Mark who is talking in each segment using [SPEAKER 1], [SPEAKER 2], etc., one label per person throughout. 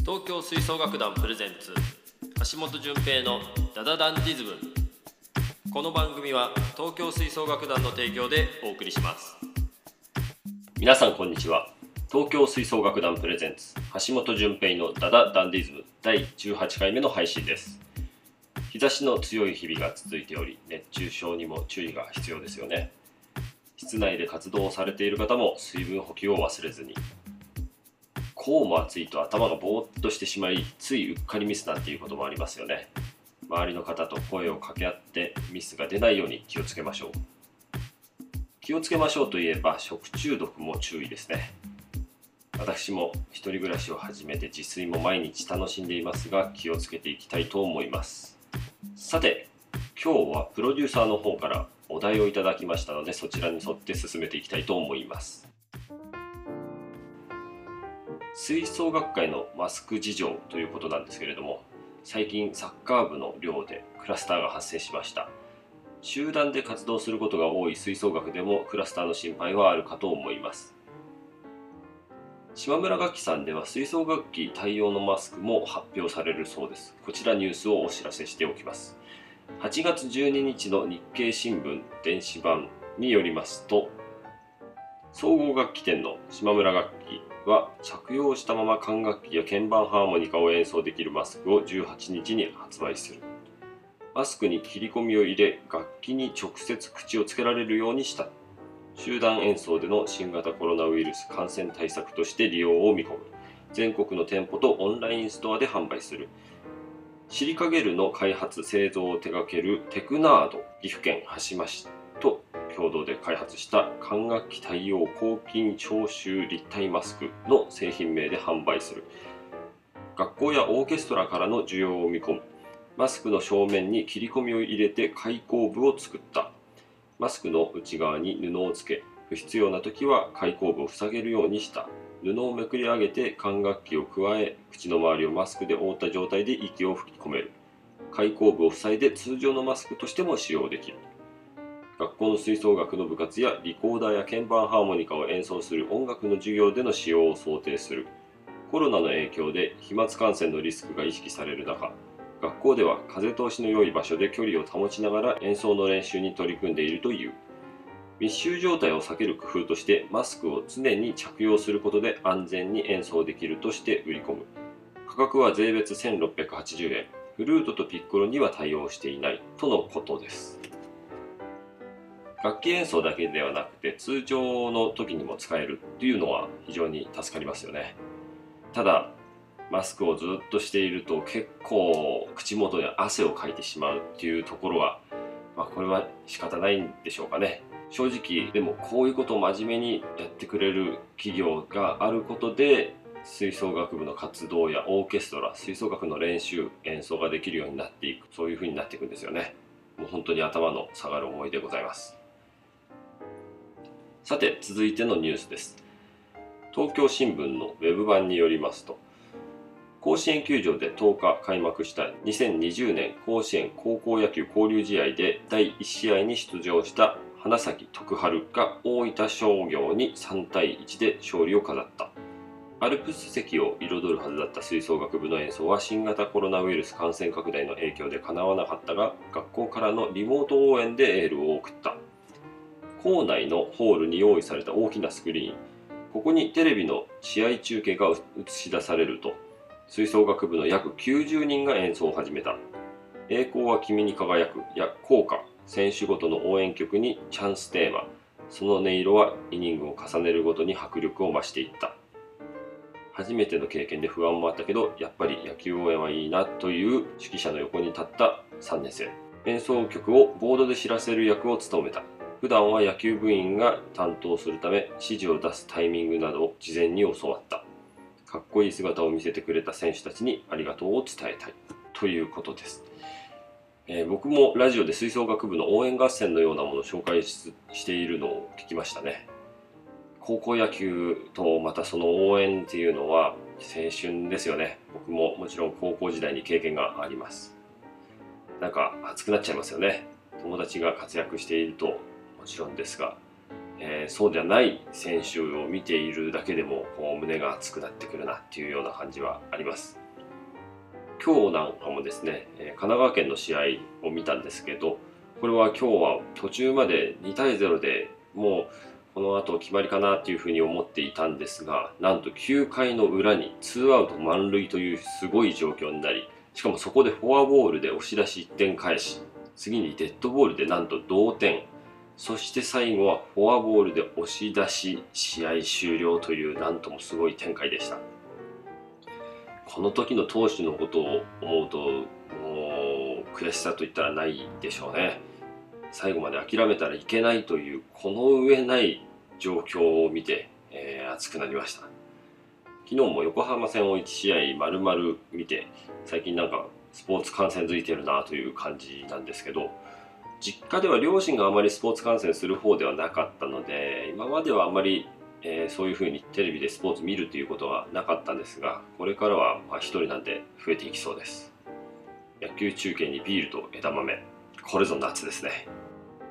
[SPEAKER 1] 東京吹奏楽団プレゼンツ橋本純平のダダダンディズム。この番組は東京吹奏楽団の提供でお送りします。皆さんこんにちは。東京吹奏楽団プレゼンツ橋本純平のダダダンディズム第18回目の配信です。日差しの強い日々が続いており熱中症にも注意が必要ですよね。室内で活動をされている方も水分補給を忘れずにこうも暑いと頭がぼーっとしてしまいついうっかりミスなんていうこともありますよね。周りの方と声を掛け合ってミスが出ないように気をつけましょう。気をつけましょうといえば食中毒も注意ですね。私も一人暮らしを始めて自炊も毎日楽しんでいますが気をつけていきたいと思います。さて今日はプロデューサーの方からお題をいただきましたのでそちらに沿って進めていきたいと思います。吹奏楽界のマスク事情ということなんですけれども最近サッカー部の寮でクラスターが発生しました。集団で活動することが多い吹奏楽でもクラスターの心配はあるかと思います。島村楽器さんでは吹奏楽器対応のマスクも発表されるそうです。こちらニュースをお知らせしておきます。8月12日の日経新聞電子版によりますと総合楽器店の島村楽器は着用したまま管楽器や鍵盤ハーモニカを演奏できるマスクを18日に発売する。マスクに切り込みを入れ楽器に直接口をつけられるようにした。集団演奏での新型コロナウイルス感染対策として利用を見込む。全国の店舗とオンラインストアで販売する。シリカゲルの開発製造を手掛けるテクナード岐阜県羽島市。共同で開発した管楽器対応抗菌消臭立体マスクの製品名で販売する。学校やオーケストラからの需要を見込む。マスクの正面に切り込みを入れて開口部を作った。マスクの内側に布をつけ不必要な時は開口部を塞げるようにした。布をめくり上げて管楽器を加え口の周りをマスクで覆った状態で息を吹き込める。開口部を塞いで通常のマスクとしても使用できる。学校の吹奏楽の部活やリコーダーや鍵盤ハーモニカを演奏する音楽の授業での使用を想定する。コロナの影響で飛沫感染のリスクが意識される中学校では風通しの良い場所で距離を保ちながら演奏の練習に取り組んでいるという。密集状態を避ける工夫としてマスクを常に着用することで安全に演奏できるとして売り込む。価格は税別1680円。フルートとピッコロには対応していない。とのことです。楽器演奏だけではなくて通常の時にも使えるっていうのは非常に助かりますよね。ただマスクをずっとしていると結構口元に汗をかいてしまうっていうところは、まあ、これは仕方ないんでしょうかね。正直でもこういうことを真面目にやってくれる企業があることで吹奏楽部の活動やオーケストラ吹奏楽の練習演奏ができるようになっていくそういう風になっていくんですよね。もう本当に頭の下がる思いでございます。さて続いてのニュースです。東京新聞のウェブ版によりますと甲子園球場で10日開幕した2020年甲子園高校野球交流試合で第1試合に出場した花咲徳栄が大分商業に3対1で勝利を飾った。アルプス席を彩るはずだった吹奏楽部の演奏は新型コロナウイルス感染拡大の影響でかなわなかったが学校からのリモート応援でエールを送った。校内のホールに用意された大きなスクリーン。ここにテレビの試合中継が映し出されると吹奏楽部の約90人が演奏を始めた。栄光は君に輝くや効果選手ごとの応援曲にチャンステーマ。その音色はイニングを重ねるごとに迫力を増していった。初めての経験で不安もあったけどやっぱり野球応援はいいなという指揮者の横に立った3年生。演奏曲をボードで知らせる役を務めた。普段は野球部員が担当するため指示を出すタイミングなどを事前に教わった。かっこいい姿を見せてくれた選手たちにありがとうを伝えたいということです、えー、僕もラジオで吹奏楽部の応援合戦のようなものを紹介しているのを聞きましたね。高校野球とまたその応援っていうのは青春ですよね。僕ももちろん高校時代に経験があります。なんか熱くなっちゃいますよね。友達が活躍しているともちろんですが、えー、そうじゃない選手を見ているだけでもこう胸が熱くなってくるなっていうような感じはあります。今日なんかもですね、神奈川県の試合を見たんですけどこれは今日は途中まで2対0でもうこの後決まりかなっていうふうに思っていたんですがなんと9回の裏にツーアウト満塁というすごい状況になりしかもそこでフォアボールで押し出し1点返し次にデッドボールでなんと同点。そして最後はフォアボールで押し出し試合終了というなんともすごい展開でした。この時の投手のことを思うともう悔しさといったらないでしょうね。最後まで諦めたらいけないというこの上ない状況を見て、えー、熱くなりました。昨日も横浜戦を1試合丸々見て最近なんかスポーツ観戦づいてるなという感じなんですけど実家では両親があまりスポーツ観戦する方ではなかったので今まではあまり、えー、そういうふうにテレビでスポーツ見るということはなかったんですがこれからはま1人なんで増えていきそうです。野球中継にビールと枝豆。これぞ夏ですね。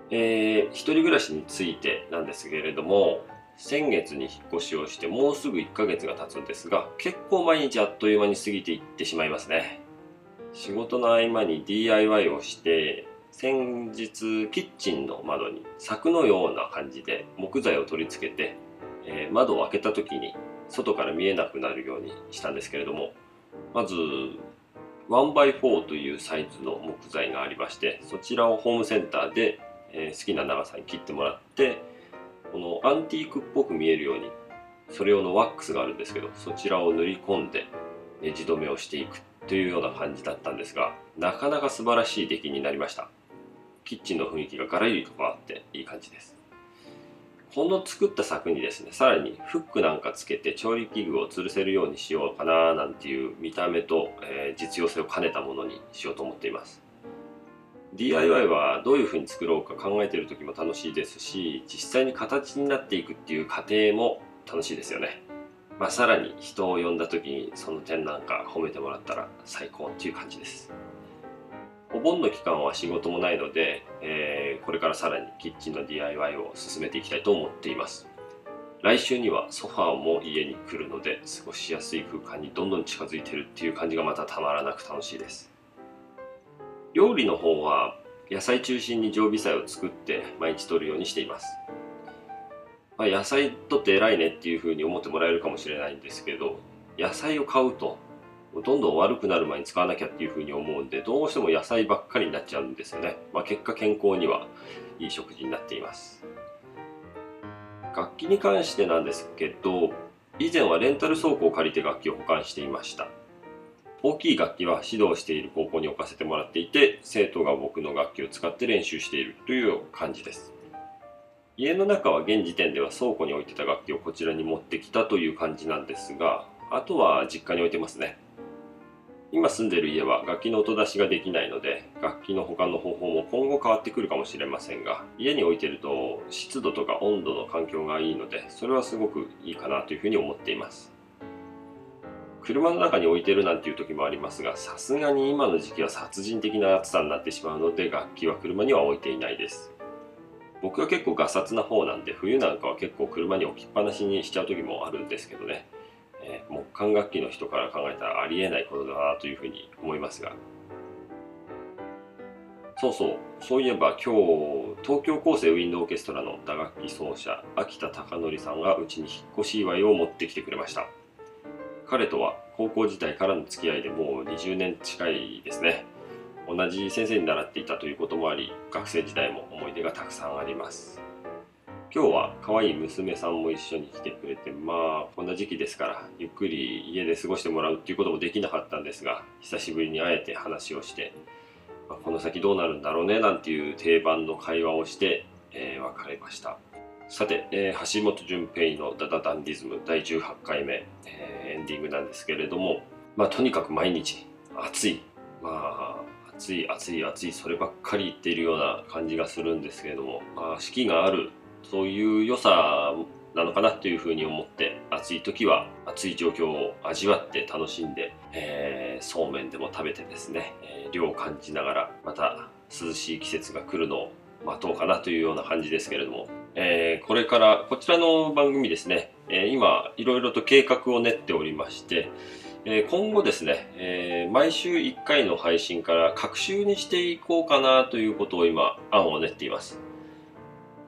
[SPEAKER 1] えー、一人暮らしについてなんですけれども先月に引っ越しをしてもうすぐ1ヶ月が経つんですが結構毎日あっという間に過ぎていってしまいますね。仕事の合間に DIY をして先日キッチンの窓に柵のような感じで木材を取り付けて、えー、窓を開けた時に外から見えなくなるようにしたんですけれどもまず 1x4 というサイズの木材がありましてそちらをホームセンターで、えー、好きな長さに切ってもらってこのアンティークっぽく見えるようにそれ用のワックスがあるんですけどそちらを塗り込んでネジ止めをしていくというような感じだったんですがなかなか素晴らしい出来になりました。キッチンの雰囲気がガラリと変わっていい感じです。この作った柵にですねさらにフックなんかつけて調理器具を吊るせるようにしようかななんていう見た目と、えー、実用性を兼ねたものにしようと思っています。DIY はどういうふうに作ろうか考えてる時も楽しいですし実際に形になっていくっていう過程も楽しいですよね、まあ、さらに人を呼んだ時にその点なんか褒めてもらったら最高っていう感じです。お盆の期間は仕事もないので、えー、これからさらにキッチンの DIY を進めていきたいと思っています。来週にはソファーも家に来るので過ごしやすい空間にどんどん近づいてるっていう感じがまたたまらなく楽しいです。料理の方は野菜中心に常備菜を作って毎日取るようにしています、まあ、野菜取って偉いねっていうふうに思ってもらえるかもしれないんですけど野菜を買うとどんどん悪くなる前に使わなきゃっていうふうに思うんでどうしても野菜ばっかりになっちゃうんですよね、まあ、結果健康にはいい食事になっています。楽器に関してなんですけど以前はレンタル倉庫を借りて楽器を保管していました。大きい楽器は指導している高校に置かせてもらっていて生徒が僕の楽器を使って練習しているという感じです。家の中は現時点では倉庫に置いてた楽器をこちらに持ってきたという感じなんですがあとは実家に置いてますね。今住んでる家は楽器の音出しができないので楽器の保管の方法も今後変わってくるかもしれませんが家に置いてると湿度とか温度の環境がいいのでそれはすごくいいかなというふうに思っています。車の中に置いてるなんていう時もありますがさすがに今の時期は殺人的な暑さになってしまうので楽器は車には置いていないです。僕は結構ガサツな方なんで冬なんかは結構車に置きっぱなしにしちゃう時もあるんですけどね、えー、木管楽器の人から考えたらありえないことだなというふうに思いますが。そうそう。そういえば今日東京高生ウィンドオーケストラの打楽器奏者秋田貴則さんがうちに引っ越し祝いを持ってきてくれました。彼とは高校時代からの付き合いでもう20年近いですね。同じ先生に習っていたということもあり学生時代も思い出がたくさんあります。今日は可愛い娘さんも一緒に来てくれてまあこんな時期ですからゆっくり家で過ごしてもらうっていうこともできなかったんですが久しぶりに会えて話をして、まあ、この先どうなるんだろうねなんていう定番の会話をして、えー、別れました。さて、えー、橋本淳平のダダダンディズム第18回目、えー、エンディングなんですけれども、まあ、とにかく毎日暑い、まあ、暑い暑い暑いそればっかり言っているような感じがするんですけれども、まあ、四季があるそういう良さなのかなというふうに思って暑い時は暑い状況を味わって楽しんで、えー、そうめんでも食べてですね、えー、涼を感じながらまた涼しい季節が来るのを待とうかなというような感じですけれどもえー、これからこちらの番組ですね、え、今いろいろと計画を練っておりまして、え、今後ですね、え、毎週1回の配信から各週にしていこうかなということを今案を練っています。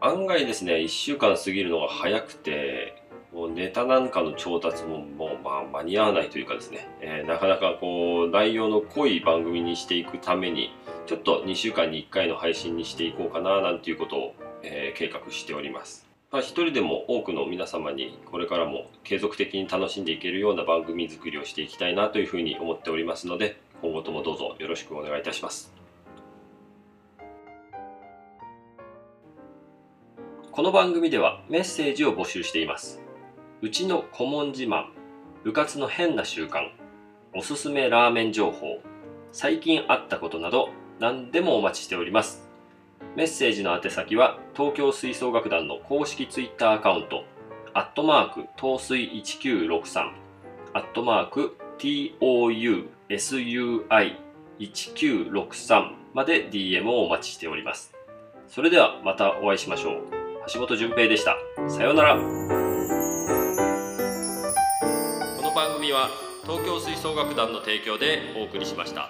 [SPEAKER 1] 案外ですね1週間過ぎるのが早くてもうネタなんかの調達ももうまあ間に合わないというかですね、えー、なかなかこう内容の濃い番組にしていくためにちょっと2週間に1回の配信にしていこうかななんていうことを、えー、計画しております。まあ、一人でも多くの皆様にこれからも継続的に楽しんでいけるような番組作りをしていきたいなというふうに思っておりますので今後ともどうぞよろしくお願いいたします。この番組ではメッセージを募集していますうちの顧問自慢部活の変な習慣おすすめラーメン情報最近あったことなど何でもお待ちしておりますメッセージの宛先は東京吹奏楽団の公式ツイッターアカウント、アットマーク東水1963、アットマーク tousui1963 まで DM をお待ちしております。それではまたお会いしましょう。橋本淳平でした。さようなら。この番組は東京吹奏楽団の提供でお送りしました。